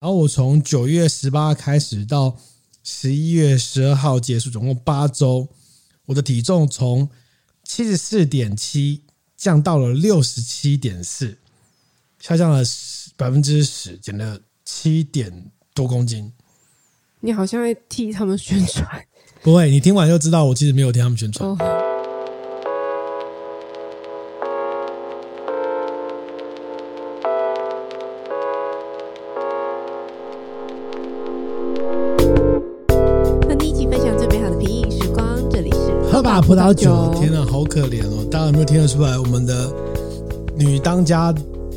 然后我从九月十八开始到十一月十二号结束，总共八周，我的体重从七十四点七降到了六十七点四，下降了百分之十，减了七点多公斤。你好像在替他们宣传。不会，你听完就知道，我其实没有替他们宣传。哦葡萄酒，天哪，好可怜哦！大家有没有听得出来，我们的女当家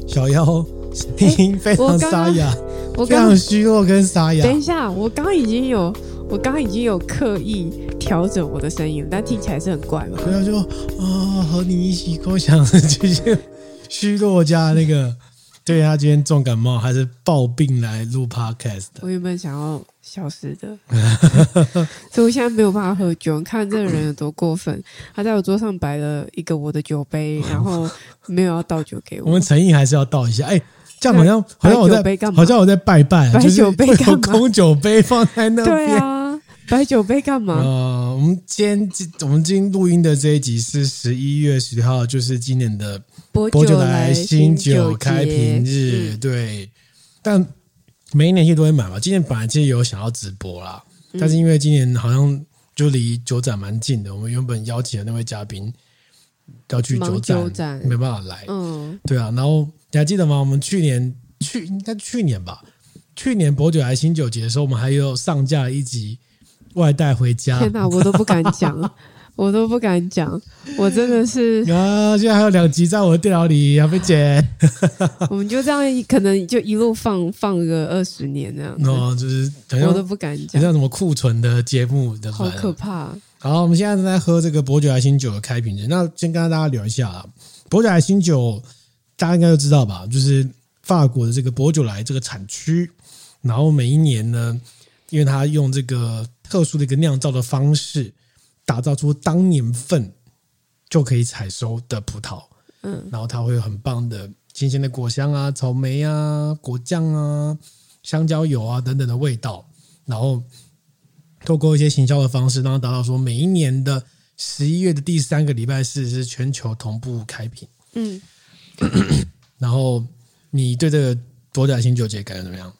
小妖 声音非常沙哑，我刚刚非常虚弱跟沙哑。等一下，我刚刚已经有，我刚刚已经有刻意调整我的声音，但听起来是很怪嘛？不要说啊，和你一起共享这些虚弱加那个。对，他今天重感冒还是暴病来录 podcast 的。我原本想要消失的，所以我现在没有办法喝酒。你看这个人有多过分，他在我桌上摆了一个我的酒杯，然后没有要倒酒给我。我们诚意还是要倒一下。哎，这样好像好像我在好像我在拜拜，摆酒杯干嘛？空酒杯放在那边。对啊，摆酒杯干嘛？呃，我们今天我们今天录音的这一集是十一月十号，就是今年的。博酒来新酒开瓶日，对，但每一年其实都会买嘛。今年本来其实有想要直播啦，但是因为今年好像就离酒展蛮近的，我们原本邀请的那位嘉宾要去酒展，没办法来。嗯，对啊。然后你还记得吗？我们去年去应该去年吧，去年博酒来新酒节的时候，我们还有上架一集外带回家。天哪，我都不敢讲。我都不敢讲，我真的是啊！现在还有两集在我的电脑里，要被剪。我们就这样，可能就一路放放个二十年这样。哦，就是我都不敢讲，像什么库存的节目的，好可怕。好，我们现在正在喝这个伯爵莱新酒的开瓶日。那先跟大家聊一下啊，伯爵莱新酒，大家应该都知道吧？就是法国的这个伯爵莱这个产区，然后每一年呢，因为它用这个特殊的一个酿造的方式。打造出当年份就可以采收的葡萄，嗯，然后它会有很棒的新鲜的果香啊、草莓啊、果酱啊、香蕉油啊等等的味道，然后透过一些行销的方式，让它达到说每一年的十一月的第三个礼拜四是全球同步开瓶，嗯，然后你对这个薄酒莱新酒节感觉怎么样？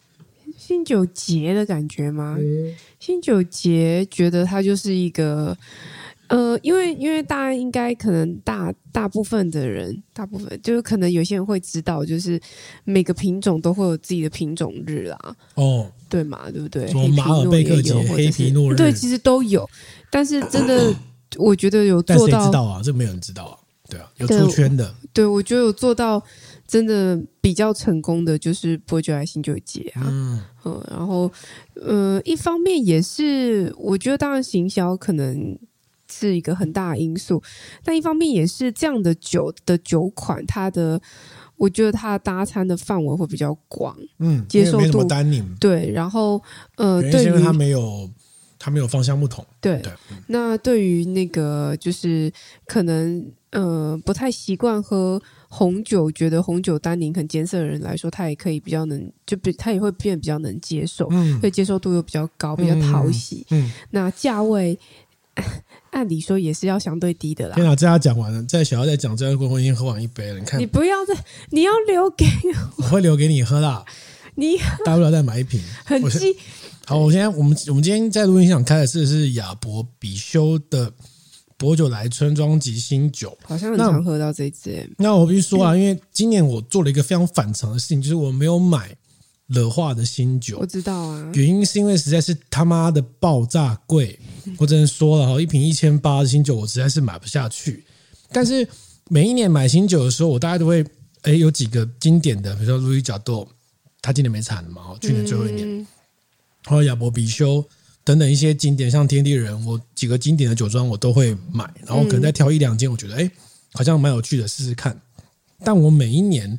新九节的感觉吗？嗯、新酒节觉得它就是一个，呃，因为因为大家应该可能大大部分的人，大部分就是可能有些人会知道，就是每个品种都会有自己的品种日啦。哦，对嘛，对不对？什么马尔贝克节、黑皮诺日，对，其实都有。但是真的，我觉得有做到，知道啊？这没有人知道啊。对啊，有出圈的。对，对我觉得有做到。真的比较成功的就是薄酒莱新酒节啊，嗯，嗯，然后，呃，一方面也是，我觉得当然行销可能是一个很大的因素，但一方面也是这样的酒的酒款，它的，我觉得它搭餐的范围会比较广，嗯，接受度。单宁，对，然后，呃，对于它没有它没有芳香木桶，对，对，嗯，那对于那个就是可能，呃，不太习惯喝。红酒觉得红酒单宁很艰涩的人来说，他也可以比较能，就比他也会变比较能接受，嗯，所以接受度又比较高，比较讨喜。嗯，嗯，那价位 按理说也是要相对低的啦。天啊，这下讲完了，在小姚在讲这个过后，已经喝完一杯了。你看，你不要再，你要留给我，我会留给你喝啦。你大不了再买一瓶。很记好，我现在我们我们今天在录音现场开的是是亚博比修的。薄酒来村庄及新酒，好像很常喝到这支。那我必须说啊，嗯、因为今年我做了一个非常反常的事情，就是我没有买乐化的新酒。我知道啊，原因是因为实在是他妈的爆炸贵。我只能说了哈，一瓶一千八的新酒，我实在是买不下去。但是每一年买新酒的时候，我大概都会哎有几个经典的，比如说路易角豆，他今年没产了嘛，去年最后一年，还有亚伯比修。等等一些经典，像天地人，我几个经典的酒庄我都会买，然后可能再挑一两间，我觉得哎，好像蛮有趣的，试试看。但我每一年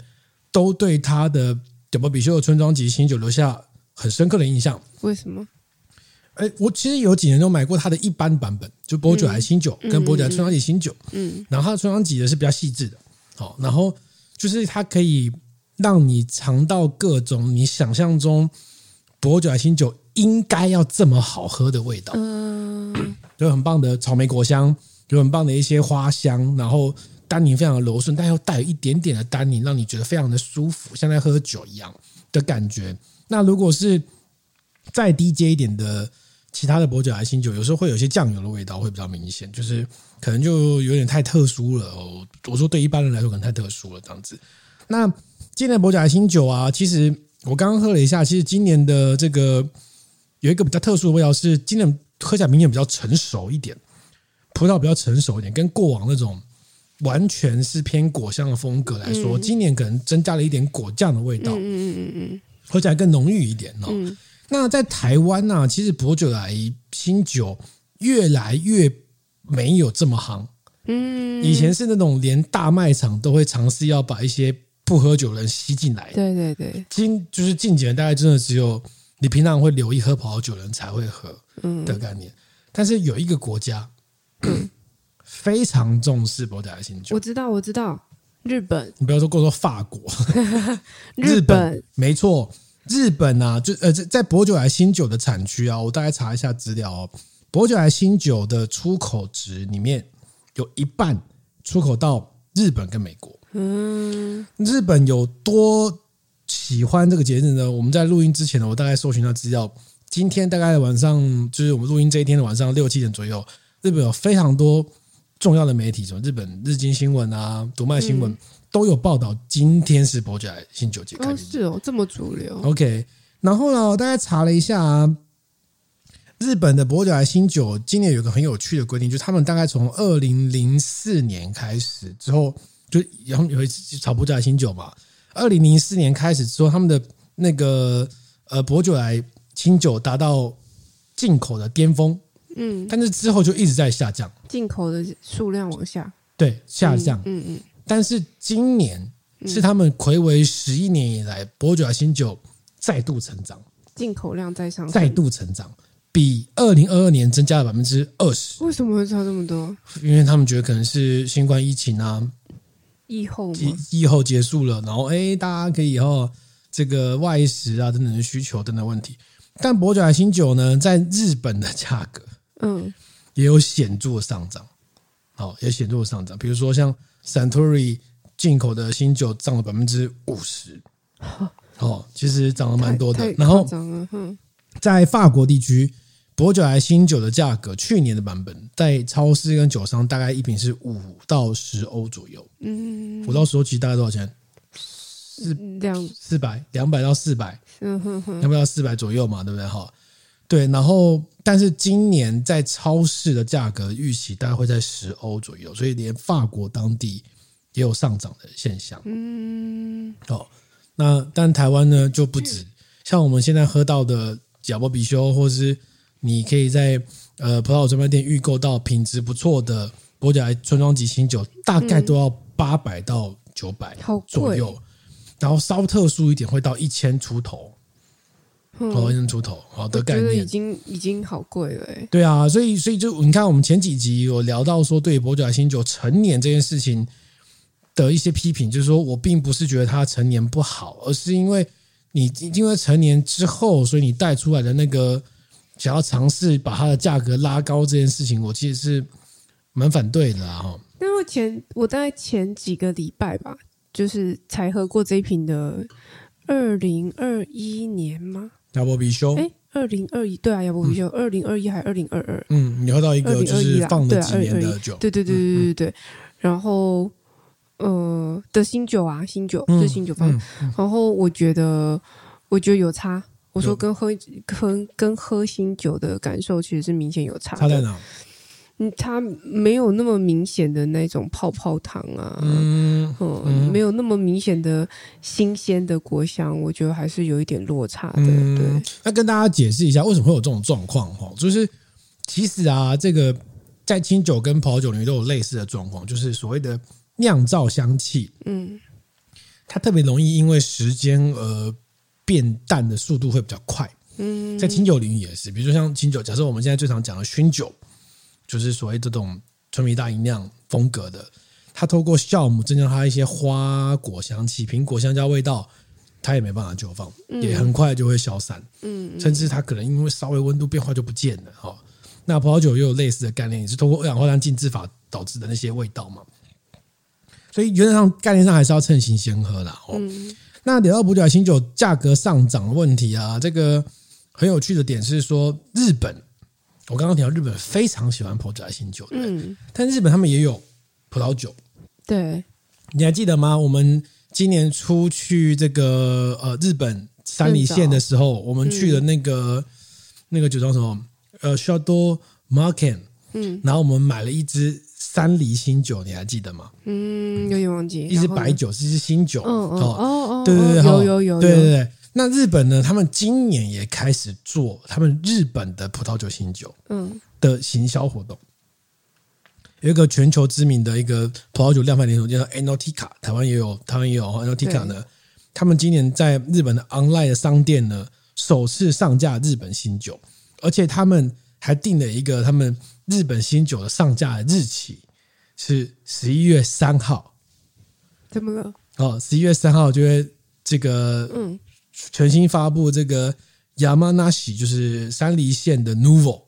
都对他的亚博比修的村庄级新酒留下很深刻的印象。为什么？哎，我其实有几年都买过他的一般版本，就波酒莱新酒跟波酒莱村庄级新酒，嗯，然后他的村庄级的是比较细致的，好，然后就是它可以让你尝到各种你想象中。薄酒莱新酒应该要这么好喝的味道。嗯，有很棒的草莓果香，有很棒的一些花香，然后单宁非常的柔顺，但又带有一点点的单宁，让你觉得非常的舒服，像在喝酒一样的感觉。那如果是再低阶一点的其他的薄酒莱新酒，有时候会有些酱油的味道会比较明显，就是可能就有点太特殊了哦。我说对一般人来说可能太特殊了这样子。那今年的薄酒莱新酒啊，其实我刚刚喝了一下，其实今年的这个有一个比较特殊的味道，是今年喝起来明显比较成熟一点，葡萄比较成熟一点，跟过往那种完全是偏果香的风格来说，今年可能增加了一点果酱的味道。嗯嗯嗯嗯。喝起来更浓郁一点哦。嗯、那在台湾呢、啊，其实薄酒来新酒越来越没有这么夯。嗯，以前是那种连大卖场都会尝试要把一些不喝酒的人吸进来。对对对，近就是近几年，大概真的只有你平常会留意喝葡萄酒的人才会喝的概念。嗯、但是有一个国家，嗯、非常重视薄酒莱新酒。我知道，我知道。日本，你不要说过说法国，日本没错，日本啊，就呃在在薄酒来新酒的产区啊，我大概查一下资料哦，博酒来新酒的出口值里面有一半出口到日本跟美国。嗯，日本有多喜欢这个节日呢？我们在录音之前呢，我大概搜寻到资料，今天大概晚上就是我们录音这一天的晚上六七点左右，日本有非常多。重要的媒体，什么日本日经新闻啊、读卖新闻、嗯、都有报道。今天是薄酒莱新酒节开始，是哦，这么主流。OK，然后呢，我大概查了一下啊，日本的博酒莱新酒今年有个很有趣的规定，就是他们大概从二零零四年开始之后，就然后有一次炒薄酒莱新酒嘛。二零零四年开始之后，他们的那个呃博酒来新酒达到进口的巅峰。嗯，但是之后就一直在下降，进口的数量往下，对，下降。嗯嗯，但是今年是他们睽违十一年以来，博酒来新酒再度成长，进口量再上，再度成长，比二零二二年增加了百分之二十。为什么会差这么多？因为他们觉得可能是新冠疫情啊，疫后疫疫后结束了，然后哎，大家可以以后这个外食啊等等的需求等等问题。但薄酒莱新酒呢，在日本的价格。嗯，也有显著的上涨，好，也显著的上涨。比如说像 Santori 进口的新酒涨了百分之五十，哦，其实涨了蛮多的。然后，在法国地区，薄酒来新酒的价格，去年的版本在超市跟酒商大概一瓶是五到十欧左右。嗯，五到十欧其实大概多少钱？四两四百，两百到四百，两百到四百左右嘛，对不对？哈。对，然后但是今年在超市的价格预期大概会在十欧左右，所以连法国当地也有上涨的现象。嗯，哦，那但台湾呢就不止，像我们现在喝到的贾波比修，或是你可以在呃葡萄酒专卖店预购到品质不错的薄酒莱村庄级新酒，大概都要八百到九百左右，然后稍特殊一点会到一千出头。好，一千出头，好的概念，已经已经好贵了。对啊，所以所以就你看，我们前几集有聊到说，对薄酒莱新酒成年这件事情的一些批评，就是说我并不是觉得它成年不好，而是因为你因为成年之后，所以你带出来的那个想要尝试把它的价格拉高这件事情，我其实是蛮反对的啊。哈，因为前我大概前几个礼拜吧，就是才喝过这一瓶的二零二一年吗？亚伯比修，哎，二零二一对啊，亚伯比修，二零二一还是二零二二？嗯，你喝到一个就是放了几年的酒，对对对对对对。然后呃的新酒啊，新酒是新酒放，然后我觉得我觉得有差。我说跟喝跟跟喝新酒的感受其实是明显有差。差在哪？嗯，它没有那么明显的那种泡泡糖啊，嗯，嗯，没有那么明显的新鲜的果香，我觉得还是有一点落差的。嗯、对，那跟大家解释一下为什么会有这种状况哈，就是其实啊，这个在清酒跟葡萄酒里面都有类似的状况，就是所谓的酿造香气，嗯，它特别容易因为时间而变淡的速度会比较快。嗯，在清酒领域也是，比如说像清酒，假设我们现在最常讲的熏酒。就是所谓这种纯米大吟酿风格的，它透过酵母增加它一些花果香气、苹果香蕉味道，它也没办法久放，也很快就会消散。嗯，甚至它可能因为稍微温度变化就不见了。哈，那葡萄酒又有类似的概念，也是通过二氧化碳浸渍法导致的那些味道嘛。所以原则上概念上还是要趁新鲜喝啦。哦，那聊到葡萄牙新酒价格上涨的问题啊，这个很有趣的点是说，日本，我刚刚提到日本非常喜欢葡萄牙新酒，嗯，但日本他们也有葡萄酒，对，你还记得吗？我们。今年出去这个呃日本山梨县的时候，我们去的那个、嗯、那个酒庄什么？呃 Château Margaux 嗯，然后我们买了一支山梨新酒，你还记得吗？嗯，有点忘记，一支白酒，是一支新酒，哦哦哦，对对对，有有有，对对对。那日本呢，他们今年也开始做他们日本的葡萄酒新酒，嗯，的行销活动。有一个全球知名的一个葡萄酒量贩连锁，叫 Anotica，台湾也有，台湾也有 Anotica 呢。他们今年在日本的 online 的商店呢，首次上架日本新酒，而且他们还定了一个他们日本新酒的上架的日期是十一月三号。怎么了？哦，十一月三号就会这个嗯，全新发布这个 Yamanashi，就是山梨县的 Nuvo。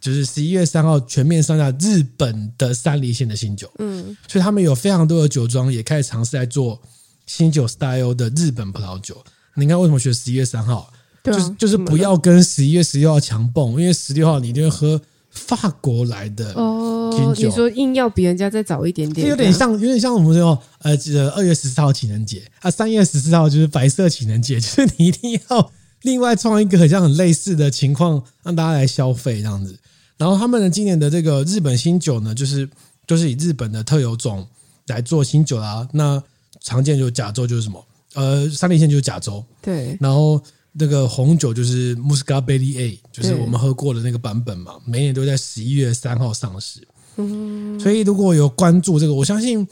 就是十一月三号全面上架日本的山梨县的新酒，嗯，所以他们有非常多的酒庄也开始尝试在做新酒 style 的日本葡萄酒。你看为什么选十一月三号？啊、就是就是不要跟十一月十六号强蹦，因为十六号你一定会喝法国来的。哦，你说硬要比人家再早一点点，有点像有点像我们说呃，二月十四号情人节啊，三月十四号就是白色情人节，就是你一定要另外创一个很像很类似的情况，让大家来消费这样子。然后他们的今年的这个日本新酒呢，就是就是以日本的特有种来做新酒啦。那常见就甲州就是什么？呃，山梨县就是甲州。对。然后那个红酒就是 m u s c a b e l l y A，就是我们喝过的那个版本嘛。每年都在十一月三号上市。嗯。所以如果有关注这个，我相信，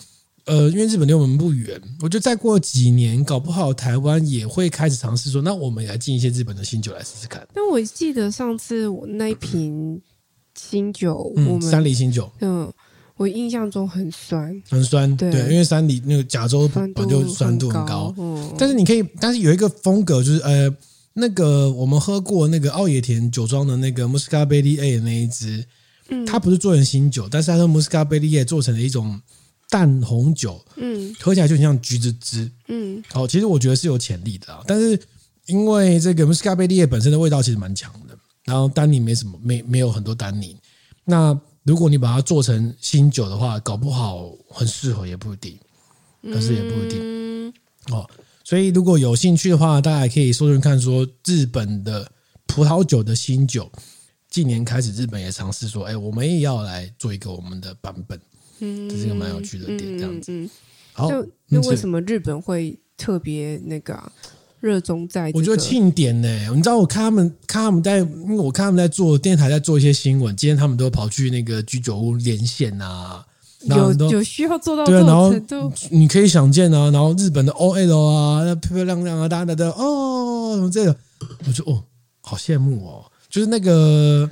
呃，因为日本离我们不远，我觉得再过几年，搞不好台湾也会开始尝试说，那我们也来进一些日本的新酒来试试看。但我记得上次我那一瓶。新酒，嗯，山梨新酒，嗯，我印象中很酸，很酸，对，对，因为山梨那个加州本就酸度很高，嗯，但是你可以，但是有一个风格就是，呃，那个我们喝过那个奥野田酒庄的那个 Muscabelli A 的那一支，嗯，它不是做成新酒，但是它用 Muscabelli A 做成了一种淡红酒，嗯，喝起来就很像橘子汁，嗯，好，其实我觉得是有潜力的啊，但是因为这个 Muscabelli A 本身的味道其实蛮强的。然后单宁没什么，没没有很多单宁。那如果你把它做成新酒的话，搞不好很适合也不一定，可是也不一定、嗯、哦。所以如果有兴趣的话，大家也可以搜寻看，说日本的葡萄酒的新酒，近年开始日本也尝试说，哎，我们也要来做一个我们的版本，嗯，这是一个蛮有趣的点，这样子。嗯嗯、好，那为什么日本会特别那个、啊？热衷在、这个，我觉得庆典呢、欸，你知道我看他们，看他们在，因为我看他们在做电台，在做一些新闻。今天他们都跑去那个居酒屋连线啊，有有需要做到这种程度，啊、你可以想见啊。然后日本的 OL 啊，那漂漂亮亮啊，大家的哦，什么这个，我就哦，好羡慕哦，就是那个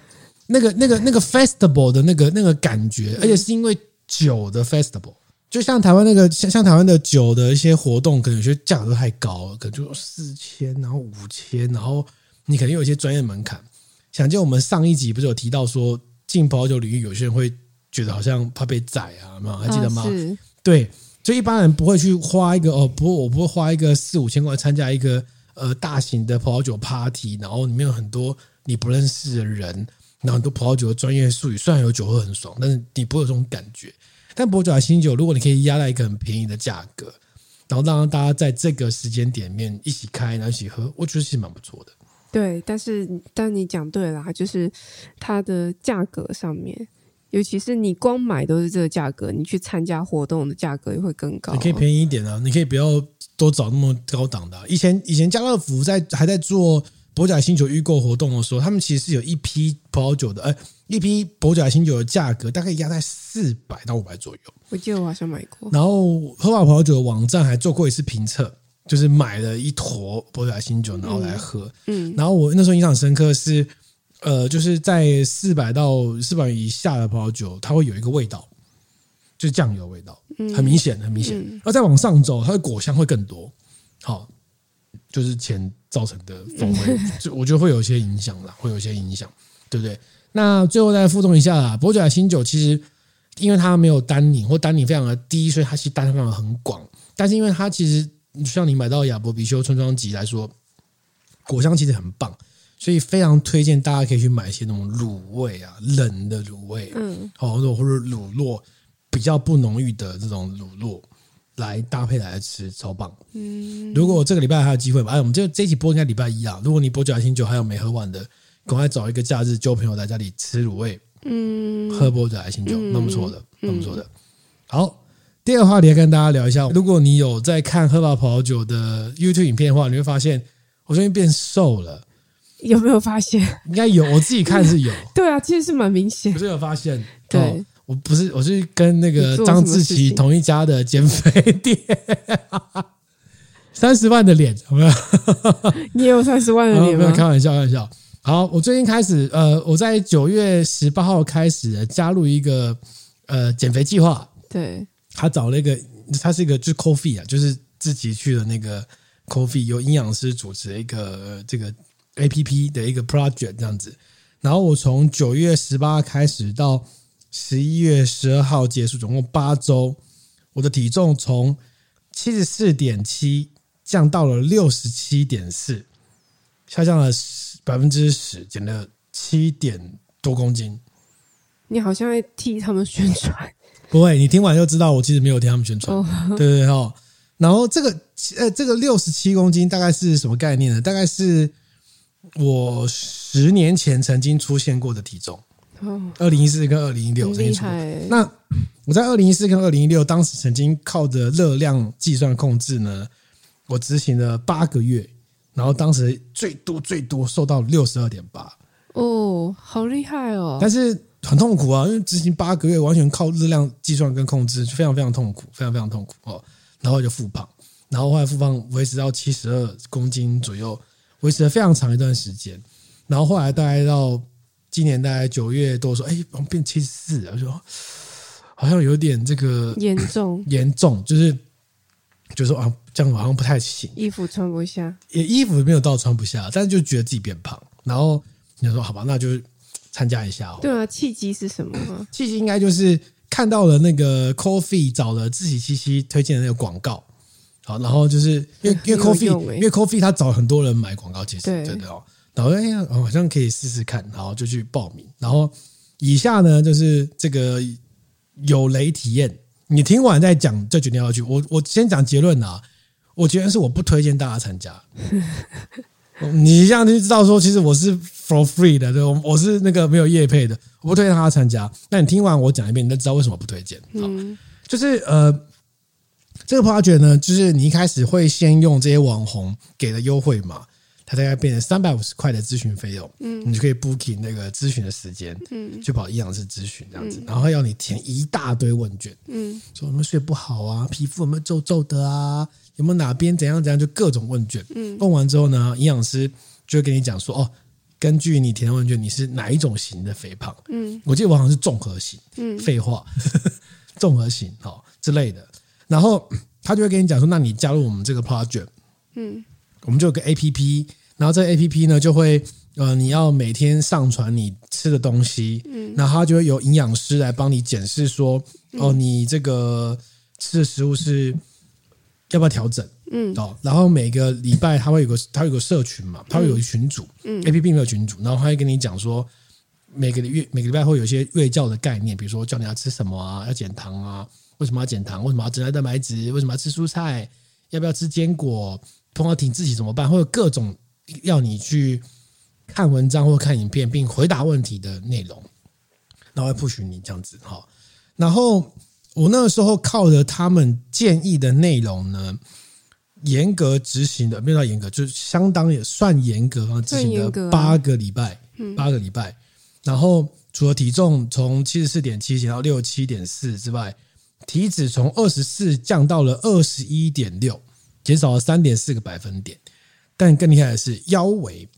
那个那个那个 festival 的那个那个感觉，而且是因为酒的 festival。就像台湾那个像像台湾的酒的一些活动，可能有些价格太高了，可能就四千，然后五千，然后你肯定有一些专业门槛。想见我们上一集不是有提到说，进葡萄酒领域，有些人会觉得好像怕被宰啊，有还记得吗？啊、对，所以一般人不会去花一个哦，不，我不会花一个四五千块参加一个呃大型的葡萄酒 party，然后里面有很多你不认识的人，然后很多葡萄酒的专业术语，虽然有酒喝很爽，但是你不会有这种感觉。但伯爵新酒，如果你可以压在一个很便宜的价格，然后让大家在这个时间点面一起开，然后一起喝，我觉得是蛮不错的。对，但是但你讲对了，就是它的价格上面，尤其是你光买都是这个价格，你去参加活动的价格也会更高。你可以便宜一点啊，你可以不要都找那么高档的啊。以前以前家乐福在还在做。博甲星酒预购活动的时候，他们其实是有一批葡萄酒的，哎，一批博甲星酒的价格大概压在四百到五百左右。我记得我好像买过。然后喝法葡萄酒的网站还做过一次评测，就是买了一坨伯爵新酒，然后来喝。嗯。然后我那时候印象深刻是，呃，就是在四百到四百以下的葡萄酒，它会有一个味道，就是酱油味道，很明显，很明显。而再往上走，它的果香会更多。好。就是钱造成的风味，就我觉得会有一些影响啦，会有一些影响，对不对？那最后再附送一下啦，伯爵的新酒其实因为它没有单宁或单宁非常的低，所以它其实单宁非常的很广。但是因为它其实像你买到亚伯比修村庄级来说，果香其实很棒，所以非常推荐大家可以去买一些那种卤味啊，冷的卤味，嗯，哦，或者或者卤酪比较不浓郁的这种卤酪。来搭配来吃，超棒。嗯，如果这个礼拜还有机会吧，哎，我们这这一期播应该礼拜一啊。如果你伯爵的新酒还有没喝完的，赶快找一个假日，叫朋友来家里吃卤味，嗯，喝伯爵的新酒，蛮、嗯、不错的，蛮不错的。好，第二个话题要跟大家聊一下，如果你有在看喝吧葡萄酒的 YouTube 影片的话，你会发现我最近变瘦了。有没有发现？应该有，我自己看是有。对啊，其实是蛮明显。不是有发现？对。哦我不是，我是跟那个张志奇同一家的减肥店，三十万的脸有没有？你也有三十万的脸吗？没有，开玩笑，开玩笑。好，我最近开始，呃，我在九月十八号开始加入一个呃减肥计划。对，他找了一个，他是一个就是 coffee 啊，就是自己去的那个 coffee，由营养师主持一个这个 APP 的一个 project 这样子。然后我从九月十八开始到。十一月十二号结束，总共八周，我的体重从七十四点七降到了六十七点四，下降了百分之十，减了七点多公斤。你好像在替他们宣传？不会，你听完就知道，我其实没有替他们宣传。对对对哦，然后这个呃，这个六十七公斤大概是什么概念呢？大概是我十年前曾经出现过的体重。二零一四跟二零一六曾经出过。那我在二零一四跟二零一六当时曾经靠着热量计算控制呢，我执行了八个月，然后当时最多最多瘦到六十二点八。哦，好厉害哦！但是很痛苦啊，因为执行八个月完全靠热量计算跟控制，非常非常痛苦，非常非常痛苦哦。然后就复胖，然后后来复胖维持到七十二公斤左右，维持了非常长一段时间。然后后来大概到。今年大概九月多说，哎，我变七十四，我说好像有点这个严重，严重，就是就是说啊，这样好像不太行，衣服穿不下，也衣服没有到穿不下，但是就觉得自己变胖，然后你就说好吧，那就参加一下哦。对啊，契机是什么？契机应该就是看到了那个 Coffee 找了自己七七推荐的那个广告，好，然后就是因为 因为 coffee，因为 coffee 他找很多人买广告，其实真的哦。然后哎呀，好像可以试试看，然后就去报名。然后以下呢，就是这个有雷体验。你听完再讲，就决定要去。我我先讲结论啊，我觉得是我不推荐大家参加。你这样就知道说，其实我是 for free 的，对，我是那个没有业配的，我不推荐大家参加。那你听完我讲一遍，你就知道为什么不推荐。嗯，就是呃，这个 project 呢，就是你一开始会先用这些网红给的优惠码。它大概变成三百五十块的咨询费用，嗯，你就可以 booking 那个咨询的时间，嗯，去跑营养师咨询这样子，然后要你填一大堆问卷，嗯，说有没有睡不好啊，皮肤有没有皱皱的啊，有没有哪边怎样怎样，就各种问卷，嗯，问完之后呢，营养师就会跟你讲说，哦，根据你填的问卷，你是哪一种型的肥胖，嗯，我记得我好像是综合型，嗯，废话，综合型哦之类的，然后他就会跟你讲说，那你加入我们这个 project，嗯，我们就有个 APP。然后这 A P P 呢，就会呃，你要每天上传你吃的东西，嗯，然后它就会有营养师来帮你检视说，哦，你这个吃的食物是要不要调整，嗯，哦，然后每个礼拜他会有个他有个社群嘛，他会有一群组，嗯，A P P 没有群组，然后他会跟你讲说，每个月每个礼拜会有一些月教的概念，比如说教你要吃什么啊，要减糖啊，为什么要减糖？为什么要增加蛋白质？为什么要吃蔬菜？要不要吃坚果？碰到挺自己怎么办？会有各种。要你去看文章或看影片，并回答问题的内容，然后会 push 你这样子哈。然后我那个时候靠着他们建议的内容呢，严格执行的，没有到严格，就是相当也算严格啊，执行的八个礼拜，八个礼拜。然后除了体重从七十四点七减到六十七点四之外，体脂从二十四降到了二十一点六，减少了三点四个百分点。但更厉害的是，腰围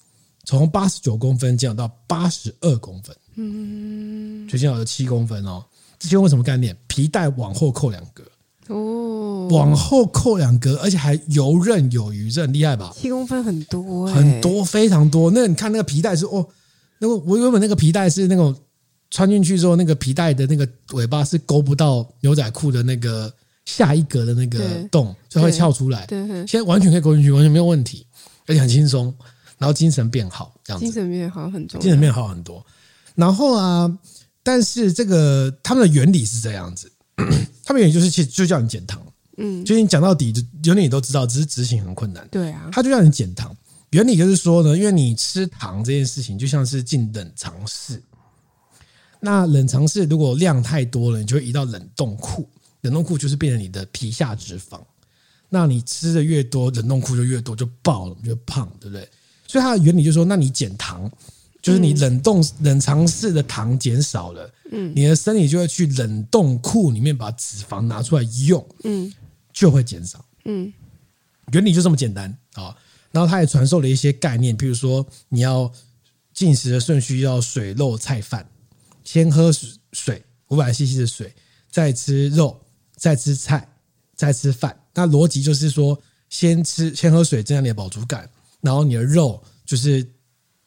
从八十九公分降到八十二公分，嗯，就减少了七公分哦。这些为什么概念？皮带往后扣两格，哦，往后扣两格，而且还游刃有余，这很厉害吧？七公分很多、欸，很多，非常多。那你看那个皮带是哦，那个我原本那个皮带是那种穿进去之后，那个皮带的那个尾巴是勾不到牛仔裤的那个下一格的那个洞，就会翘出来。对，现在完全可以勾进去，完全没有问题，而且很轻松，然后精神变好，这样子。精神变好很重要，精神变好很多。然后啊，但是这个他们的原理是这样子。他们原理就是其实就叫你减糖，嗯，就你讲到底，就原理你都知道，只是执行很困难。对啊，他就让你减糖，原理就是说呢，因为你吃糖这件事情就像是进冷藏室，那冷藏室如果量太多了，你就会移到冷冻库，冷冻库就是变成你的皮下脂肪，那你吃的越多，冷冻库就越多，就爆了，就胖，对不对？所以它的原理就是说，那你减糖。就是你冷冻冷藏室的糖减少了，嗯，你的身体就会去冷冻库里面把脂肪拿出来用，嗯，就会减少，嗯，原理就这么简单啊。然后他也传授了一些概念，比如说你要进食的顺序要水肉菜饭，先喝水五百 CC 的水，再吃肉，再吃菜，再吃饭。那逻辑就是说，先吃先喝水增加你的饱足感，然后你的肉就是。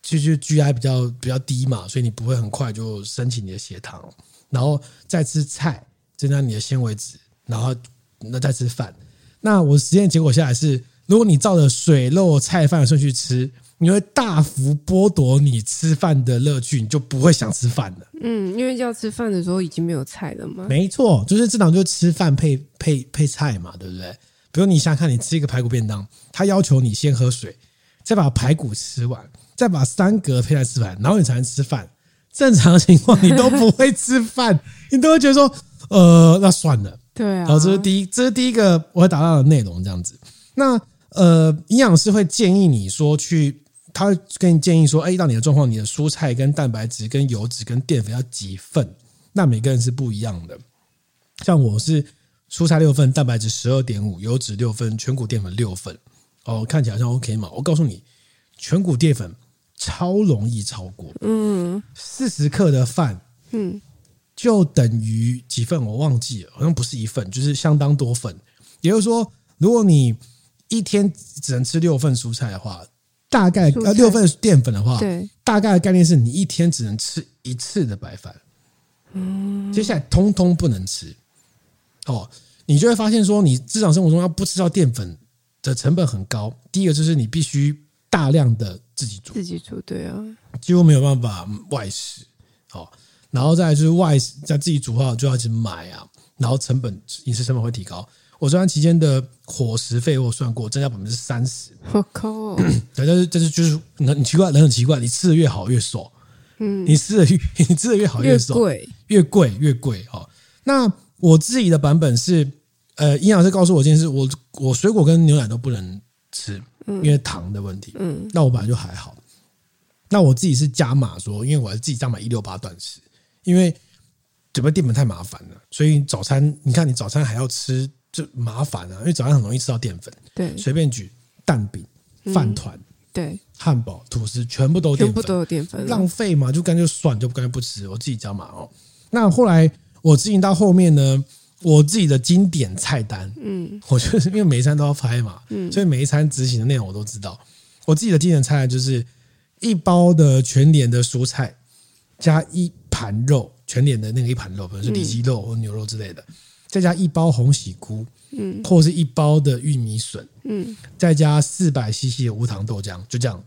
就是 GI 比较比较低嘛，所以你不会很快就升起你的血糖，然后再吃菜增加你的纤维质，然后那再吃饭。那我实验结果下来是，如果你照着水肉菜饭的顺序吃，你会大幅剥夺你吃饭的乐趣，你就不会想吃饭了。嗯，因为要吃饭的时候已经没有菜了嘛。没错，就是正常就吃饭配配配菜嘛，对不对？比如你想想看，你吃一个排骨便当，他要求你先喝水，再把排骨吃完。再把三格配菜吃完，然后你才能吃饭。正常情况你都不会吃饭，你都会觉得说，呃，那算了。对啊。然后这是第一，这是第一个我会达到的内容，这样子。那呃，营养师会建议你说去，他跟你建议说，哎，到你的状况，你的蔬菜跟蛋白质跟油脂跟淀粉要几份？那每个人是不一样的。像我是蔬菜六份，蛋白质十二点五，油脂六份，全谷淀粉六份。哦，看起来像 OK 嘛？我告诉你，全谷淀粉。超容易超过，嗯，四十克的饭，嗯，就等于几份我忘记了，好像不是一份，就是相当多份。也就是说，如果你一天只能吃六份蔬菜的话，大概呃六份淀粉的话，对，大概的概念是你一天只能吃一次的白饭，嗯，接下来通通不能吃。哦，你就会发现说，你日常生活中要不吃到淀粉的成本很高。第一个就是你必须。大量的自己煮，自己煮，对啊，几乎没有办法外食，哦，然后再来就是外食，在自己煮的话就要去买啊，然后成本饮食成本会提高。我这段期间的伙食费我算过，增加百分之三十。我靠！对，但是但是就是你很奇怪，人很奇怪，你吃的越好越瘦，嗯，你吃的越 你吃的越好越瘦，越贵越贵越贵哦。那我自己的版本是，呃，营养师告诉我一件事，我我水果跟牛奶都不能吃。因为糖的问题，嗯，那我本来就还好。那我自己是加码说，因为我还自己加码一六八断食，因为准备淀粉太麻烦了，所以早餐你看你早餐还要吃就麻烦啊，因为早上很容易吃到淀粉。对，随便举蛋饼、饭团、对，汉堡、吐司，全部都淀粉，全部都有淀粉，浪费嘛，就干脆算，就干脆不吃，我自己加嘛哦。那后来我执行到后面呢？我自己的经典菜单，嗯，我就是因为每一餐都要拍嘛，嗯，所以每一餐执行的内容我都知道。我自己的经典菜单就是一包的全脸的蔬菜，加一盘肉，全脸的那个一盘肉，可能是里脊肉或牛肉之类的，再加一包红喜菇，嗯，或者是一包的玉米笋，嗯，再加四百 CC 的无糖豆浆，就这样，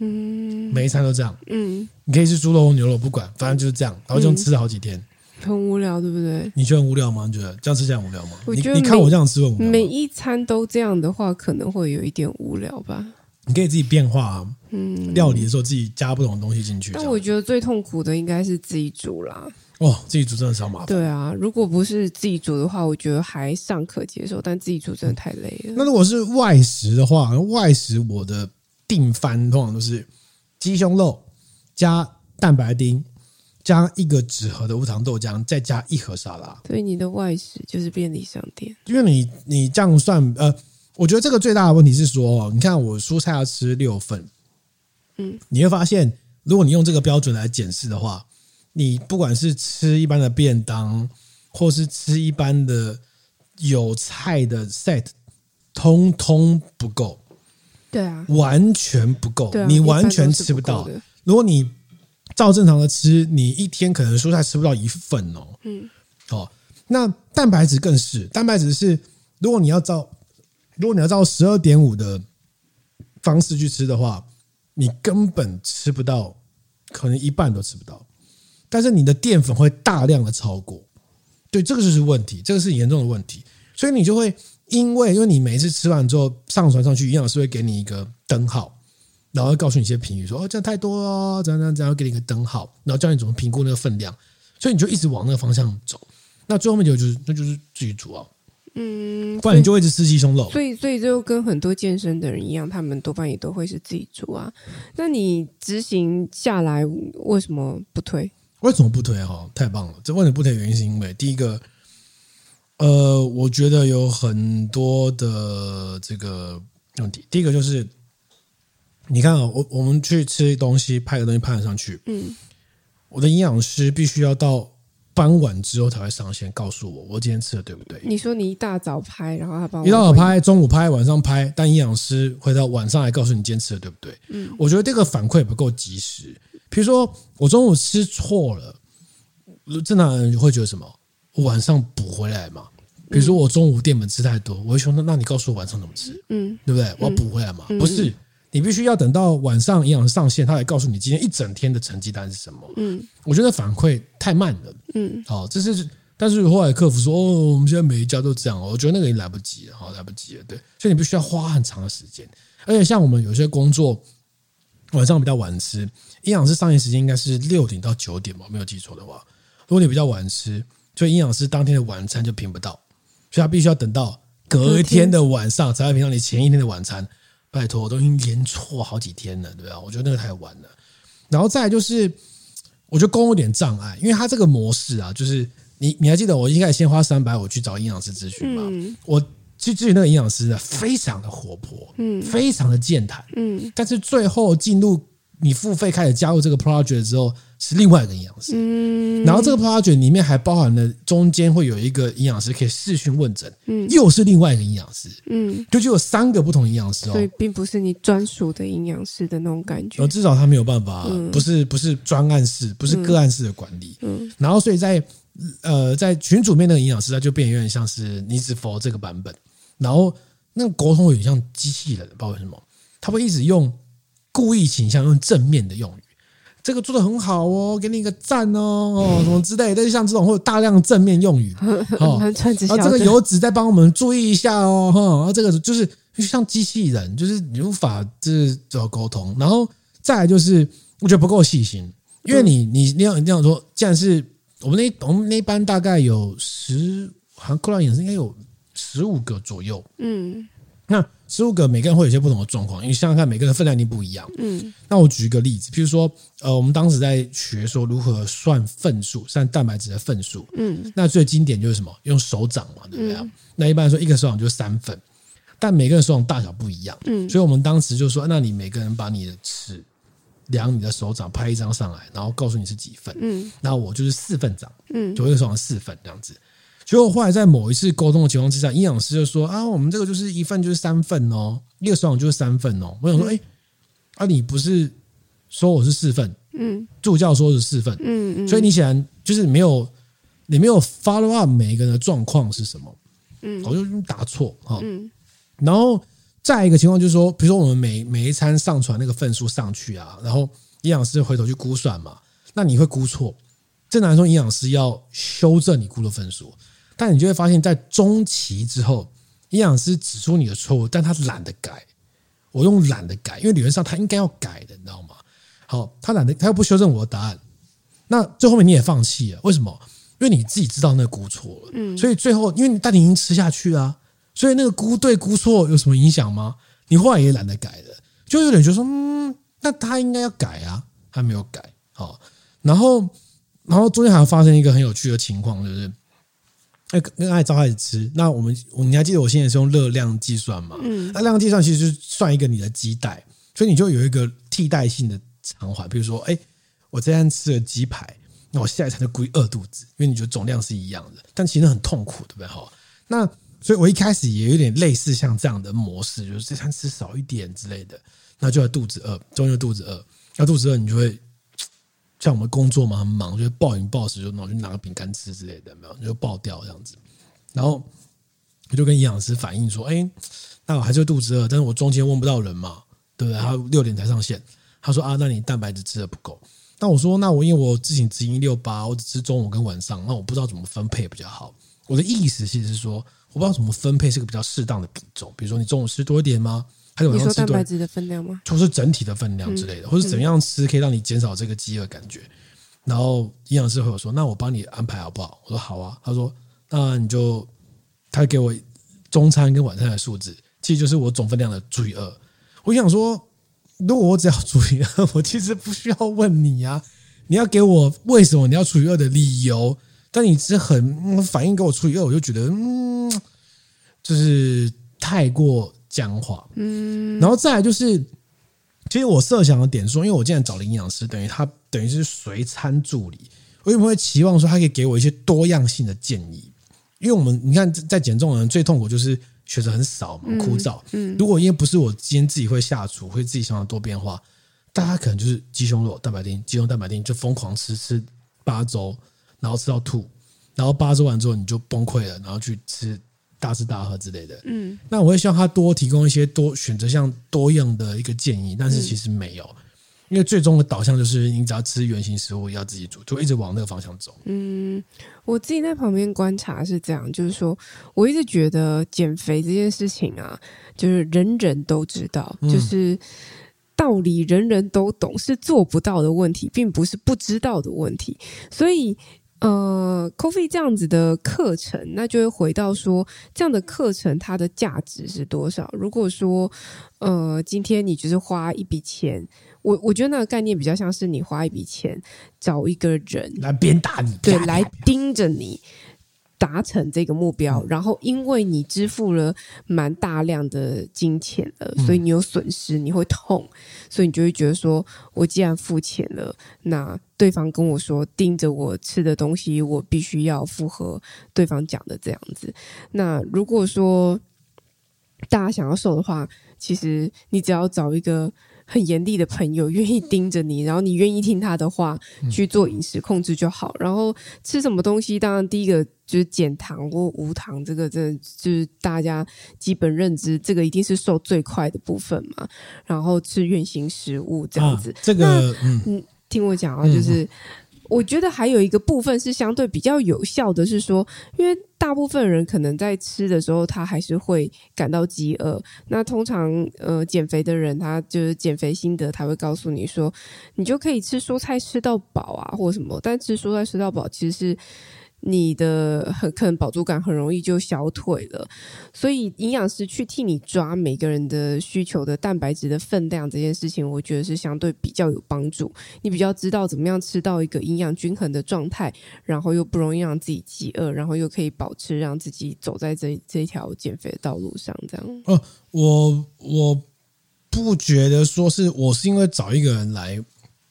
嗯，每一餐都这样，嗯，你可以吃猪肉或牛肉，不管，反正就是这样，然后就吃了好几天。很无聊，对不对？你觉得很无聊吗？你觉得这样吃这样无聊吗？我觉得你，你看我这样吃会无聊。每一餐都这样的话，可能会有一点无聊吧。你可以自己变化啊，嗯，料理的时候自己加不同的东西进去。但我觉得最痛苦的应该是自己煮啦。哦，自己煮真的超麻烦。对啊，如果不是自己煮的话，我觉得还尚可接受。但自己煮真的太累了。嗯。那如果是外食的话，外食我的定番通常都是鸡胸肉加蛋白丁。加一个纸盒的无糖豆浆，再加一盒沙拉。所以你的外食就是便利商店。因为你你这样算，呃，我觉得这个最大的问题是说，你看我蔬菜要吃六份，嗯，你会发现，如果你用这个标准来检视的话，你不管是吃一般的便当，或是吃一般的有菜的 set 通通不够。对啊，完全不够，啊、你完全吃不到。如果你照正常的吃，你一天可能蔬菜吃不到一份哦。嗯，哦，那蛋白质更是，蛋白质是，如果你要照，如果你要照十二点五的方式去吃的话，你根本吃不到，可能一半都吃不到。但是你的淀粉会大量的超过，对，这个就是问题，这个是严重的问题，所以你就会。因为，因为你每一次吃完之后上传上去，营养师会给你一个灯号，然后告诉你一些评语，说哦这样太多了，怎样怎样怎样，给你一个灯号，然后教你怎么评估那个分量，所以你就一直往那个方向走。那最后面就就是那就是自己煮啊，嗯，不然你就会一直吃鸡胸肉。所以，所以就跟很多健身的人一样，他们多半也都会是自己煮啊。那你执行下来为什么不推？为什么不推？哈，太棒了！这为什么不推？原因是因为第一个。呃，我觉得有很多的这个问题。第一个就是，你看啊，我我们去吃东西，拍个东西拍上去，嗯，我的营养师必须要到傍晚之后才会上线，告诉我我今天吃的对不对？你说你一大早拍，然后他帮我一大早拍，中午拍，晚上拍，但营养师会到晚上来告诉你今天吃的对不对？嗯，我觉得这个反馈不够及时。比如说我中午吃错了，正常人会觉得什么？晚上补回来嘛，比如说我中午淀粉吃太多，我会说那那你告诉我晚上怎么吃，嗯，对不对？我要补回来嘛，不是，你必须要等到晚上营养师上线，他来告诉你今天一整天的成绩单是什么，嗯，我觉得反馈太慢了，嗯，好，这是，但是后来客服说哦，我们现在每一家都这样，我觉得那个已经来不及了，好，来不及了，对，所以你必须要花很长的时间，而且像我们有些工作晚上比较晚吃，营养师上线时间应该是六点到九点吧，没有记错的话，如果你比较晚吃。所以营养师当天的晚餐就评不到，所以他必须要等到隔一天的晚上才会评到你前一天的晚餐。拜托，我都已经连错好几天了，对吧？我觉得那个太晚了。然后再来就是，我觉得沟通有点障碍，因为他这个模式啊，就是你你还记得我一开始先花三百我去找营养师咨询吗？我去咨询那个营养师呢，非常的活泼，嗯，非常的健谈，嗯，但是最后进入你付费开始加入这个 project 之后。是另外一个营养师，嗯，然后这个 project 里面还包含了中间会有一个营养师可以视讯问诊，嗯，又是另外一个营养师，嗯，就就有三个不同营养师哦，所以并不是你专属的营养师的那种感觉，至少他没有办法，不是不是专案式，不是个案式的管理，嗯，然后所以在呃在群组面那个营养师他就变得有点像是你只 for 这个版本，然后那个沟通有点像机器人，不知道为什么他会一直用故意倾向用正面的用语。这个做的很好哦，给你一个赞哦，哦，什么之类的。但是像这种会有大量正面用语 哦，啊，这个油脂再帮我们注意一下哦，哈，啊，这个就是就像机器人，就是你无法就是做沟通。然后再来就是，我觉得不够细心，因为你你你要你要说，既然是我们那我们那班大概有十，好像过来也是应该有十五个左右，嗯。那十五个每个人会有些不同的状况，因为想想看，每个人分量一定不一样。嗯，那我举一个例子，譬如说，呃，我们当时在学说如何算份数，算蛋白质的份数。嗯，那最经典就是什么？用手掌嘛，对不对？嗯、那一般来说，一个手掌就是三份，但每个人手掌大小不一样。嗯，所以我们当时就说，那你每个人把你的尺量你的手掌，拍一张上来，然后告诉你是几份。嗯，那我就是四份掌。嗯，左一个手掌四份这样子。结果后来在某一次沟通的情况之下，营养师就说：“啊，我们这个就是一份就是三份哦，一个手掌就是三份哦。”我想说：“哎，啊，你不是说我是四份？嗯，助教说是四份，嗯嗯，所以你显然就是没有，你没有 follow up 每一个人的状况是什么？嗯，我就打错哈。嗯，然后再一个情况就是说，比如说我们每每一餐上传那个份数上去啊，然后营养师回头去估算嘛，那你会估错，正常来说营养师要修正你估的份数。但你就会发现，在中期之后，营养师指出你的错误，但他懒得改。我用懒得改，因为理论上他应该要改的，你知道吗？好，他懒得，他又不修正我的答案，那最后面你也放弃了。为什么？因为你自己知道那个估错了，嗯，所以最后，因为你但你已经吃下去啊，所以那个估对估错有什么影响吗？你后来也懒得改了，就有点觉得说，嗯，那他应该要改啊，他没有改，好，然后，然后中间还发生一个很有趣的情况，就是。那跟爱照开始吃，那我们你还记得我现在是用热量计算吗？嗯，那量计算其实就是算一个你的基代，所以你就有一个替代性的偿还。比如说，哎，我这餐吃了鸡排，那我下一餐就故意饿肚子，因为你觉得总量是一样的，但其实很痛苦，对不对？哈，那所以我一开始也有点类似像这样的模式，就是这餐吃少一点之类的，那就要肚子饿，终于肚子饿，要肚子饿你就会像我们工作嘛，很忙，就会暴饮暴食，就拿去拿个饼干吃之类的，没有就爆掉这样子。然后我就跟营养师反映说：“哎，那我还是会肚子饿，但是我中间问不到人嘛，对不对？他六点才上线，他说啊，那你蛋白质吃的不够。那我说，那我因为我之前只一六八，我只吃中午跟晚上，那我不知道怎么分配比较好。我的意思其实是说，我不知道怎么分配是个比较适当的比重。比如说，你中午吃多一点吗？还是晚上吃多？你说蛋白质的分量吗？就是整体的分量之类的，嗯、或者怎么样吃可以让你减少这个饥饿感觉。然后营养师会有说，那我帮你安排好不好？我说好啊。他说，那你就。他给我中餐跟晚餐的数字，其实就是我总分量的除以二。我想说，如果我只要除以二，我其实不需要问你啊，你要给我为什么你要除以二的理由。但你只很反应给我除以二，我就觉得嗯，就是太过僵化。嗯，然后再来就是，其实我设想的点说，因为我现在找了营养师，等于他等于是随餐助理，我有没有会期望说他可以给我一些多样性的建议？因为我们你看，在减重的人最痛苦就是选择很少嘛，枯燥。嗯，如果因为不是我今天自己会下厨，会自己想要多变化，大家可能就是鸡胸肉、蛋白丁、鸡胸蛋白丁就疯狂吃吃八周，然后吃到吐，然后八周完之后你就崩溃了，然后去吃大吃大喝之类的。嗯，那我会希望他多提供一些多选择像多样的一个建议，但是其实没有。因为最终的导向就是，你只要吃原型食物，要自己煮，就一直往那个方向走。嗯，我自己在旁边观察是这样，就是说，我一直觉得减肥这件事情啊，就是人人都知道，就是道理人人都懂，是做不到的问题，并不是不知道的问题，所以。呃，Coffee 这样子的课程，那就会回到说，这样的课程它的价值是多少？如果说，呃，今天你就是花一笔钱，我我觉得那个概念比较像是你花一笔钱找一个人来鞭打你，对，来盯着你。达成这个目标，然后因为你支付了蛮大量的金钱了，所以你有损失，你会痛，所以你就会觉得说，我既然付钱了，那对方跟我说盯着我吃的东西，我必须要符合对方讲的这样子。那如果说大家想要瘦的话，其实你只要找一个。很严厉的朋友愿意盯着你，然后你愿意听他的话去做饮食控制就好。然后吃什么东西，当然第一个就是减糖或无糖，这个真的就是大家基本认知，这个一定是瘦最快的部分嘛。然后吃原型食物这样子，啊、这个嗯，听我讲啊，就是。嗯我觉得还有一个部分是相对比较有效的，是说，因为大部分人可能在吃的时候，他还是会感到饥饿。那通常，呃，减肥的人，他就是减肥心得，他会告诉你说，你就可以吃蔬菜吃到饱啊，或什么。但吃蔬菜吃到饱，其实是。你的很可能饱足感很容易就消退了，所以营养师去替你抓每个人的需求的蛋白质的分量这件事情，我觉得是相对比较有帮助。你比较知道怎么样吃到一个营养均衡的状态，然后又不容易让自己饥饿，然后又可以保持让自己走在这这条减肥的道路上。这样，哦，我我不觉得说是我是因为找一个人来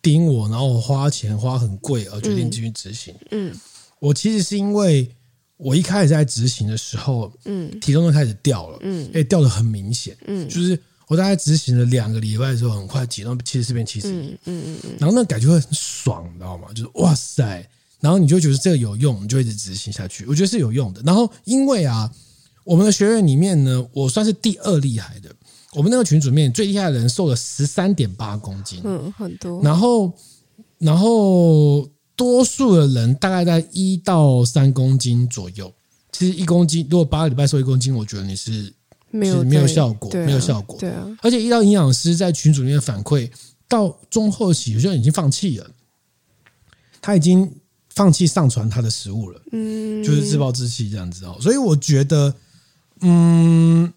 盯我，然后我花钱花很贵而决定继续执行。嗯。嗯我其实是因为我一开始在执行的时候，嗯，体重就开始掉了，嗯，哎，掉的很明显，嗯，就是我大概执行了两个礼拜的时候，很快体重七十四变七十一，嗯嗯嗯，然后那感觉会很爽，你知道吗？就是哇塞，然后你就觉得这个有用，你就一直执行下去。我觉得是有用的。然后因为啊，我们的学院里面呢，我算是第二厉害的。我们那个群组里面最厉害的人瘦了十三点八公斤，嗯，很多。然后，然后。多数的人大概在一到三公斤左右。其实一公斤，如果八个礼拜瘦一公斤，我觉得你是没有没有效果，没有效果。对啊，而且一到营养师在群组里面反馈，到中后期有些人已经放弃了，他已经放弃上传他的食物了，嗯，就是自暴自弃这样子哦。所以我觉得，嗯，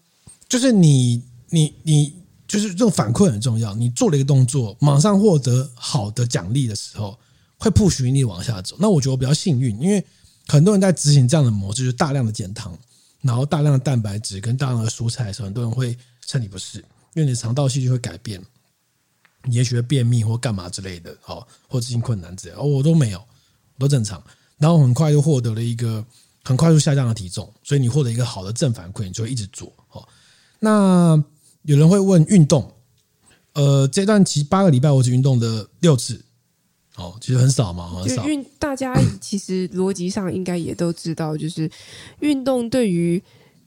就是你你你，就是这种反馈很重要。你做了一个动作，马上获得好的奖励的时候。会 push 你往下走，那我觉得我比较幸运，因为很多人在执行这样的模式，就是大量的减糖，然后大量的蛋白质跟大量的蔬菜的时候，很多人会身体不适，因为你的肠道细菌会改变，你也许会便秘或干嘛之类的，哦，或执行困难之类，哦，我都没有，都正常，然后很快就获得了一个很快速下降的体重，所以你获得一个好的正反馈，你就会一直做。哦，那有人会问运动，呃，这段期八个礼拜我只运动的六次，哦，其实很少嘛，很少。运大家其实逻辑上应该也都知道，就是运动对于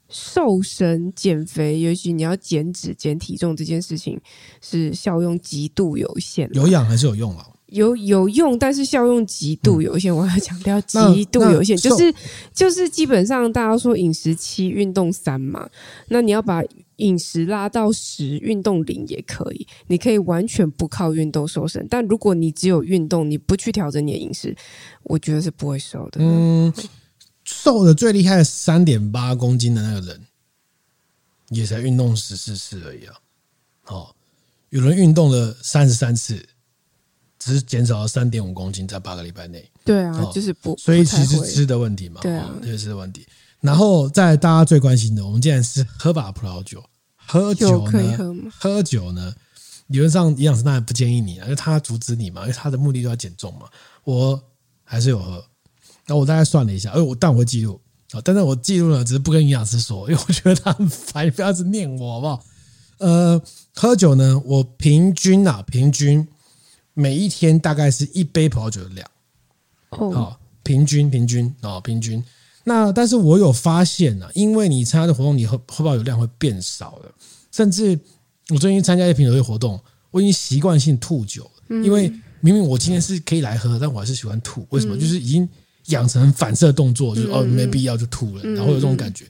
瘦身、减肥，尤其你要减脂、减体重这件事情，是效用极度有限。有氧还是有用啊？有有用，但是效用极度有限。嗯、我要强调极度有限，就是就是基本上大家说饮食七，运动三嘛。那你要把饮食拉到十，运动零也可以。你可以完全不靠运动瘦身，但如果你只有运动，你不去调整你的饮食，我觉得是不会瘦的。嗯，瘦的最厉害的三点八公斤的那个人，也才运动十四次而已啊。哦，有人运动了三十三次。只是减少了三点五公斤，在八个礼拜内。对啊，哦、就是不，所以其实吃的问题嘛，对啊，这是吃的问题。然后在大家最关心的，我们既然是喝把葡萄酒，喝酒呢？可以喝吗？喝酒呢？理论上营养师当然不建议你啊，因为他阻止你嘛，因为他的目的就要减重嘛。我还是有喝，那我大概算了一下，哎，我但我会记录啊，但是我记录了，只是不跟营养师说，因为我觉得他很烦，你不要一直念我好不好？呃，喝酒呢，我平均啊，平均。每一天大概是一杯葡萄酒的量，哦，平均平均哦，平均。那但是我有发现呢，因为你参加的活动，你喝喝葡萄酒量会变少了。甚至我最近参加一些品酒会活动，我已经习惯性吐酒，因为明明我今天是可以来喝，但我还是喜欢吐。为什么？就是已经养成反射动作，就是哦，没必要就吐了，然后有这种感觉。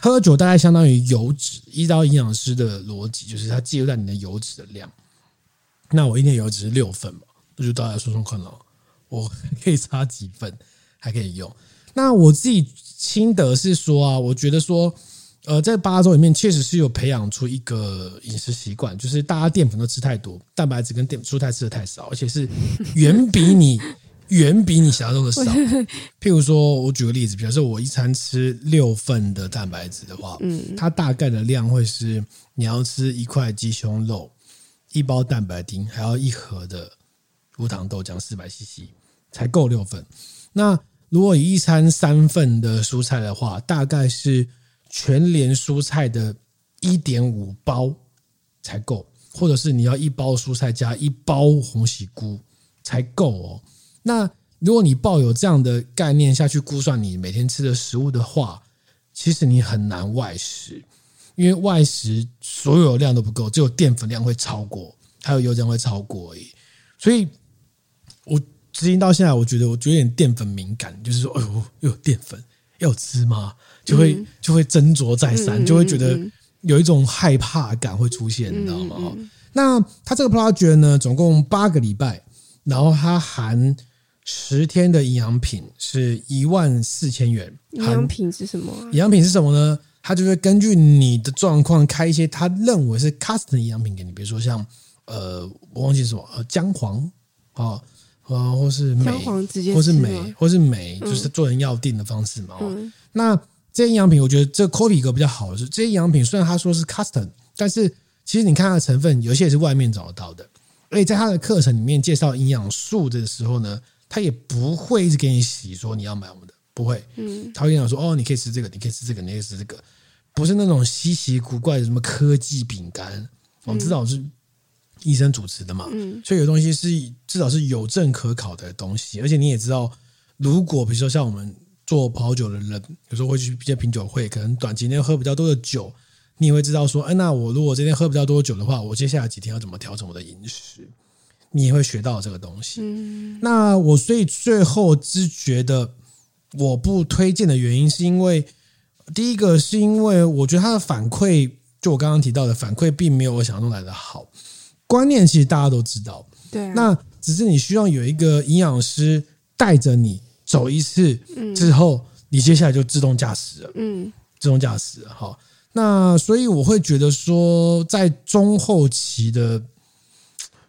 喝酒大概相当于油脂，依照营养师的逻辑，就是它记录在你的油脂的量。那我一天油脂是六份嘛，那就大家说说看了，我可以差几份还可以用。那我自己心得是说啊，我觉得说，呃，在八周里面确实是有培养出一个饮食习惯，就是大家淀粉都吃太多，蛋白质跟淀蔬菜吃的太少，而且是远比你 远比你想象中的少。譬如说，我举个例子，比如说我一餐吃六份的蛋白质的话，嗯，它大概的量会是你要吃一块鸡胸肉。一包蛋白丁，还要一盒的无糖豆浆，四百 CC 才够六份。那如果以一餐三份的蔬菜的话，大概是全联蔬菜的一点五包才够，或者是你要一包蔬菜加一包红喜菇才够哦。那如果你抱有这样的概念下去估算你每天吃的食物的话，其实你很难外食。因为外食所有量都不够，只有淀粉量会超过，还有油量会超过而已。所以，我执行到现在，我觉得我觉得有点淀粉敏感，就是说，哎呦，又有淀粉要吃吗？就会就会斟酌再三，就会觉得有一种害怕感会出现，你知道吗？那它这个 project 呢，总共八个礼拜，然后它含十天的营养品，是一万四千元。营养品是什么？营养品是什么呢？他就会根据你的状况开一些他认为是 custom 的营养品给你，比如说像呃，我忘记什么呃姜黄啊呃，或是镁，或是镁，或是镁，就是做成药定的方式嘛。嗯、那这些营养品，我觉得这 copy 格比较好的是，这些营养品虽然他说是 custom，但是其实你看它的成分，有些也是外面找得到的。而且在他的课程里面介绍营养素的时候呢，他也不会一直给你洗说你要买我们的，不会。嗯，他会跟你说哦，你可以吃这个，你可以吃这个，你可以吃这个。不是那种稀奇古怪的什么科技饼干，我们至少是医生主持的嘛，嗯、所以有东西是至少是有证可考的东西。而且你也知道，如果比如说像我们做跑酒的人，有时候会去一些品酒会，可能短期内喝比较多的酒，你也会知道说，哎，那我如果今天喝比较多酒的话，我接下来几天要怎么调整我的饮食？你也会学到这个东西。嗯、那我所以最后只觉得我不推荐的原因，是因为。第一个是因为我觉得他的反馈，就我刚刚提到的反馈，并没有我想象中来的好。观念其实大家都知道，对啊，那只是你需要有一个营养师带着你走一次之后，你接下来就自动驾驶了，嗯，自动驾驶了。好，那所以我会觉得说，在中后期的。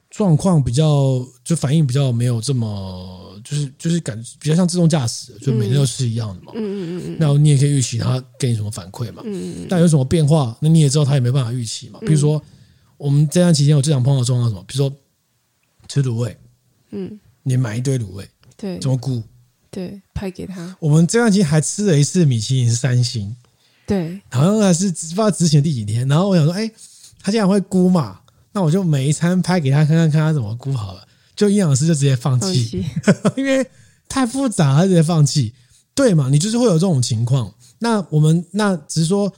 状况比较就反应比较没有这么就是就是感比较像自动驾驶，就每天都是一样的嘛。嗯嗯嗯，那你也可以预期它给你什么反馈嘛。嗯嗯，但有什么变化，那你也知道它也没办法预期嘛。比如说我们这段期间我最常碰到状况什么？比如说吃卤味，嗯，你买一堆卤味，对，怎么估对，拍给他。我们这段期间还吃了一次米其林三星，对，好像还是不知道执行第几天。然后我想说，哎，他竟然会估嘛？那我就每一餐拍给他看看，看他怎么估好了。就营养师就直接放弃，放弃 因为太复杂，他直接放弃。对嘛？你就是会有这种情况。那我们那只是说，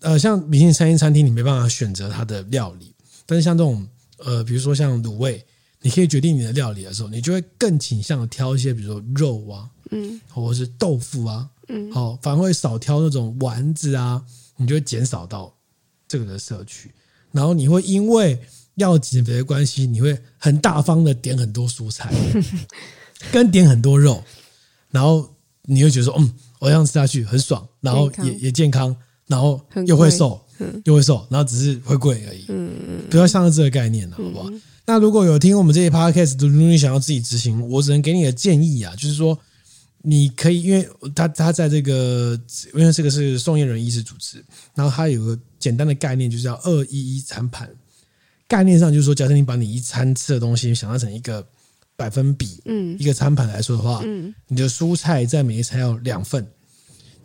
呃，像米其林三星餐厅，你没办法选择它的料理。但是像这种，呃，比如说像卤味，你可以决定你的料理的时候，你就会更倾向挑一些，比如说肉啊，嗯，或者是豆腐啊，嗯，好，反而会少挑那种丸子啊，你就会减少到这个的摄取。然后你会因为要减肥的关系，你会很大方的点很多蔬菜，跟点很多肉，然后你会觉得说，嗯，我这样吃下去很爽，然后也也健康，然后又会瘦，又会瘦，然后只是会贵而已。嗯嗯，不要像这个概念了，好不好？那如果有听我们这些 podcast，如果你想要自己执行，我只能给你的建议啊，就是说你可以，因为他他在这个，因为这个是宋彦仁医师主持，然后他有个简单的概念，就是叫二一一餐盘。概念上就是说，假设你把你一餐吃的东西想象成一个百分比，嗯，一个餐盘来说的话，嗯，你的蔬菜在每一餐要两份，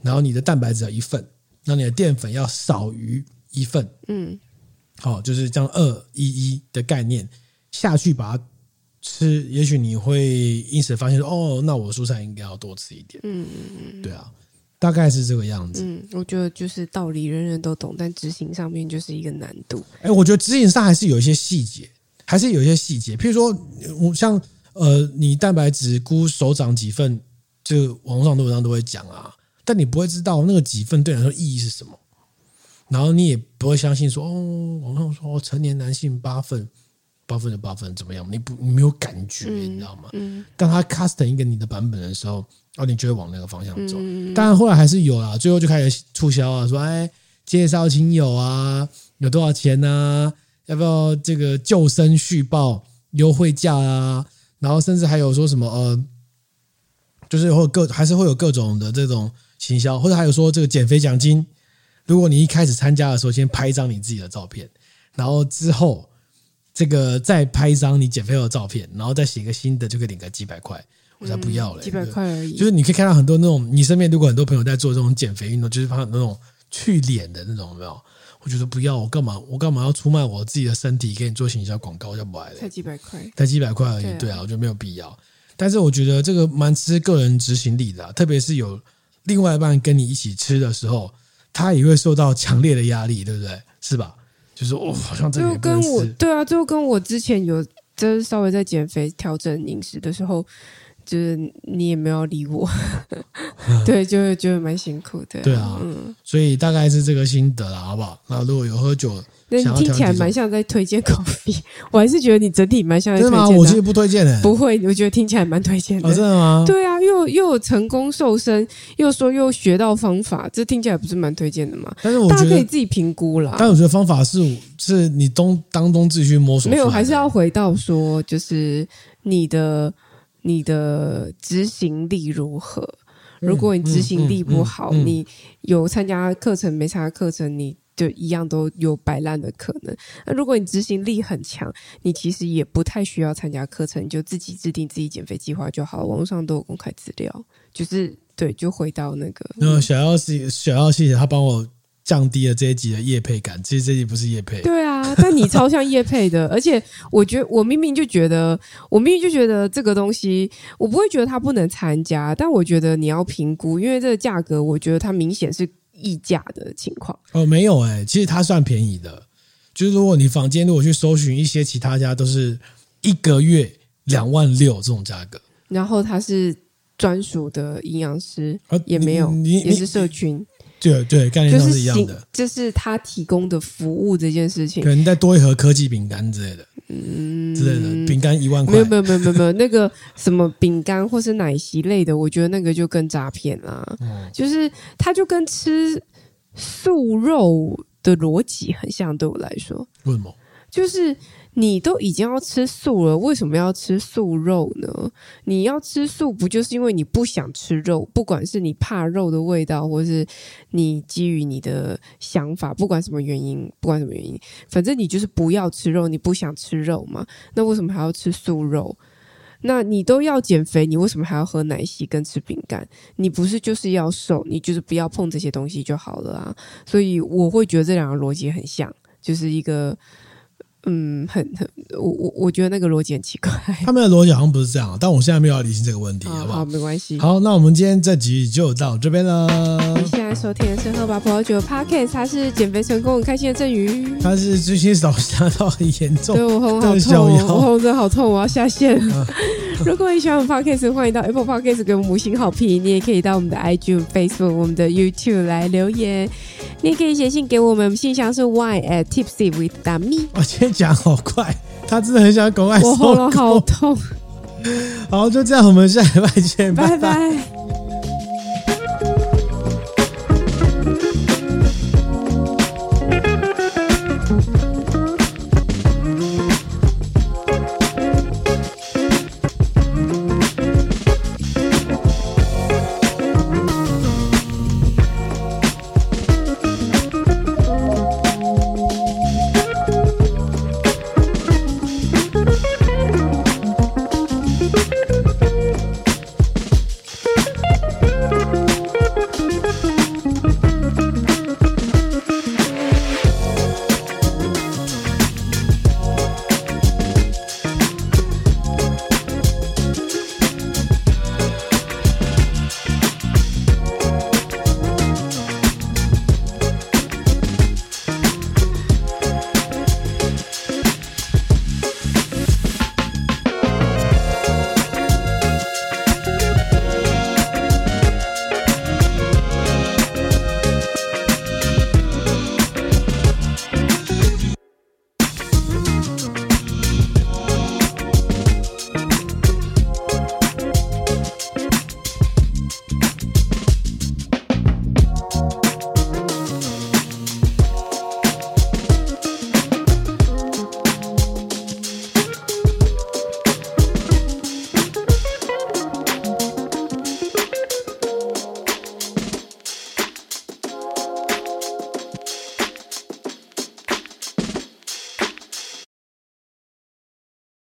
然后你的蛋白质要一份，那你的淀粉要少于一份，嗯，好，就是这样二一一的概念下去把它吃，也许你会因此发现说，哦，那我蔬菜应该要多吃一点，嗯嗯嗯，对啊。大概是这个样子。嗯，我觉得就是道理人人都懂，但执行上面就是一个难度。哎，我觉得执行上还是有一些细节，还是有一些细节。譬如说，我像呃，你蛋白质估手掌几份，就网络上的文章都会讲啊，但你不会知道那个几份对你来说意义是什么，然后你也不会相信说，哦，网上说成年男性八份。八分就八分，怎么样？你不你没有感觉，嗯、你知道吗？嗯。当他 custom 一个你的版本的时候，哦，你就会往那个方向走。嗯。当然后来还是有啦，最后就开始促销啊，说哎，介绍亲友啊，有多少钱啊？要不要这个救生续报优惠价啊？然后甚至还有说什么呃，就是会有各还是会有各种的这种行销，或者还有说这个减肥奖金，如果你一开始参加的时候，先拍一张你自己的照片，然后之后。这个再拍一张你减肥后的照片，然后再写个新的，就可以领个几百块，我才不要了。几百块而已。就是你可以看到很多那种，你身边如果很多朋友在做这种减肥运动，就是怕那种去脸的那种，有没有？我觉得不要，我干嘛？我干嘛要出卖我自己的身体给你做行销广告？我就不爱了。才几百块，才几百块而已。对啊，对啊，我觉得没有必要。但是我觉得这个蛮吃个人执行力的啊，特别是有另外一半跟你一起吃的时候，他也会受到强烈的压力，对不对？是吧？就是哦，好像这就跟我对啊，就跟我之前有就是稍微在减肥调整饮食的时候，就是你也没有理我，对，就会觉得蛮辛苦的。对啊，嗯，所以大概是这个心得了，好不好？那如果有喝酒。那你听起来蛮像在推荐 coffee，我还是觉得你整体蛮像在推荐。真的吗？我其实不推荐的。不会，我觉得听起来蛮推荐的。哦，真的吗？对啊，又又有成功瘦身，又说又学到方法，这听起来不是蛮推荐的吗？但是我觉得大家可以自己评估啦。但我觉得方法是是你东当中自己去摸索。没有，还是要回到说，就是你的你的执行力如何？如果你执行力不好，嗯嗯嗯嗯、你有参加课程没参加课程，你。就一样都有摆烂的可能。那如果你执行力很强，你其实也不太需要参加课程，你就自己制定自己减肥计划就好。网络上都有公开资料，就是对，就回到那个。那小妖是小妖，谢谢他帮我降低了这一集的业配感。其实这一集不是业配，对啊，但你超像业配的。而且我觉得，我明明就觉得，我明明就觉得这个东西，我不会觉得它不能参加，但我觉得你要评估，因为这个价格，我觉得它明显是。溢价的情况哦，没有哎、欸，其实它算便宜的。就是如果你房间如果去搜寻一些其他家，都是一个月两万六这种价格。然后它是专属的营养师，也没有，也是社群。对对，概念上是一样的。就是、就是他提供的服务这件事情，可能再多一盒科技饼干之类的。嗯，之类的饼干一万块，没有没有没有没有没有那个什么饼干或是奶昔类的，我觉得那个就跟诈骗啦。嗯，就是它就跟吃素肉的逻辑很像，对我来说。为什么？就是。你都已经要吃素了，为什么要吃素肉呢？你要吃素，不就是因为你不想吃肉？不管是你怕肉的味道，或是你基于你的想法，不管什么原因，不管什么原因，反正你就是不要吃肉，你不想吃肉嘛？那为什么还要吃素肉？那你都要减肥，你为什么还要喝奶昔跟吃饼干？你不是就是要瘦，你就是不要碰这些东西就好了啊。所以我会觉得这两个逻辑很像，就是一个。嗯，很很，我我我觉得那个逻辑很奇怪。他们的逻辑好像不是这样，但我现在没有要理清这个问题，好不好？好，没关系。好，那我们今天这集就到这边了。你现在收听的是喝吧葡萄酒 Podcast，他是减肥成功很开心的郑宇，他是最近手下到很严重，对我喉咙好痛，我喉咙真的好痛，我要下线。如果你喜欢我们 Podcast，欢迎到 Apple Podcast 给我们五星好评，你也可以到我们的 IG、Facebook、我们的 YouTube 来留言，你也可以写信给我们，信箱是 wine at tipsy with me。我今天讲好快，他真的很想狗爱，我喉咙好痛。好，就这样，我们下礼拜见，拜拜。拜拜。